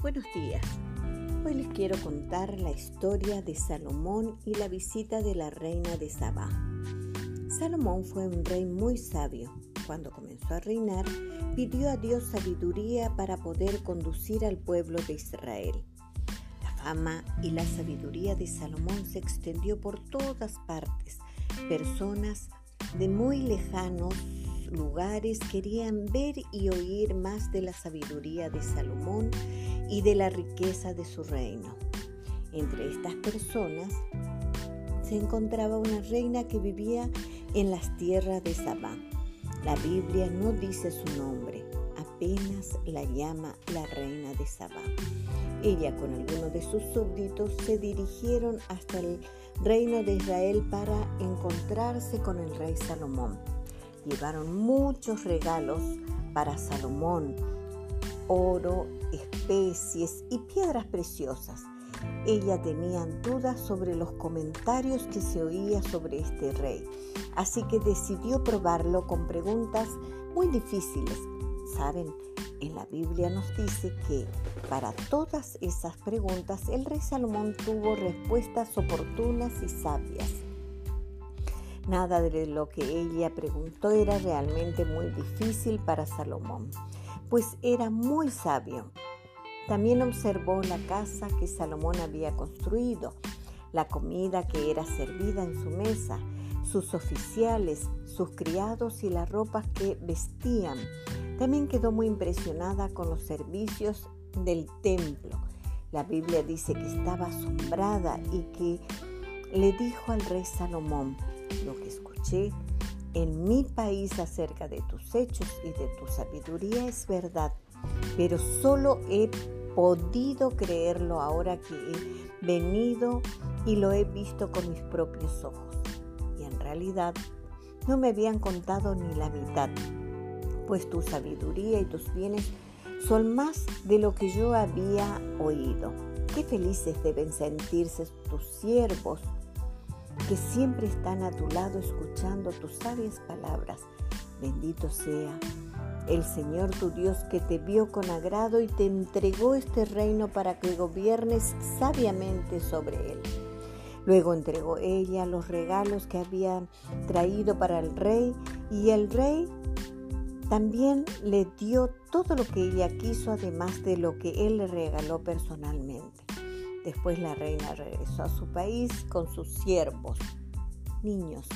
Buenos días. Hoy les quiero contar la historia de Salomón y la visita de la reina de Sabá. Salomón fue un rey muy sabio. Cuando comenzó a reinar, pidió a Dios sabiduría para poder conducir al pueblo de Israel. La fama y la sabiduría de Salomón se extendió por todas partes. Personas de muy lejanos lugares querían ver y oír más de la sabiduría de Salomón y de la riqueza de su reino. Entre estas personas se encontraba una reina que vivía en las tierras de Sabá. La Biblia no dice su nombre, apenas la llama la reina de Sabá. Ella con algunos de sus súbditos se dirigieron hasta el reino de Israel para encontrarse con el rey Salomón llevaron muchos regalos para Salomón, oro, especies y piedras preciosas. Ella tenía dudas sobre los comentarios que se oía sobre este rey, así que decidió probarlo con preguntas muy difíciles. Saben, en la Biblia nos dice que para todas esas preguntas el rey Salomón tuvo respuestas oportunas y sabias. Nada de lo que ella preguntó era realmente muy difícil para Salomón, pues era muy sabio. También observó la casa que Salomón había construido, la comida que era servida en su mesa, sus oficiales, sus criados y las ropas que vestían. También quedó muy impresionada con los servicios del templo. La Biblia dice que estaba asombrada y que le dijo al rey Salomón, lo que escuché en mi país acerca de tus hechos y de tu sabiduría es verdad, pero solo he podido creerlo ahora que he venido y lo he visto con mis propios ojos. Y en realidad no me habían contado ni la mitad, pues tu sabiduría y tus bienes son más de lo que yo había oído. Qué felices deben sentirse tus siervos que siempre están a tu lado escuchando tus sabias palabras. Bendito sea el Señor tu Dios que te vio con agrado y te entregó este reino para que gobiernes sabiamente sobre él. Luego entregó ella los regalos que había traído para el rey y el rey también le dio todo lo que ella quiso además de lo que él le regaló personalmente. Después la reina regresó a su país con sus siervos, niños.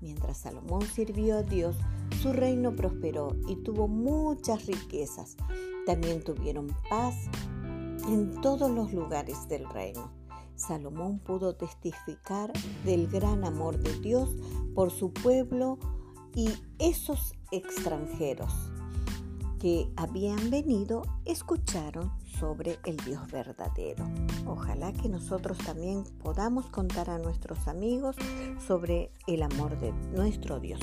Mientras Salomón sirvió a Dios, su reino prosperó y tuvo muchas riquezas. También tuvieron paz en todos los lugares del reino. Salomón pudo testificar del gran amor de Dios por su pueblo y esos extranjeros que habían venido escucharon sobre el Dios verdadero. Ojalá que nosotros también podamos contar a nuestros amigos sobre el amor de nuestro Dios.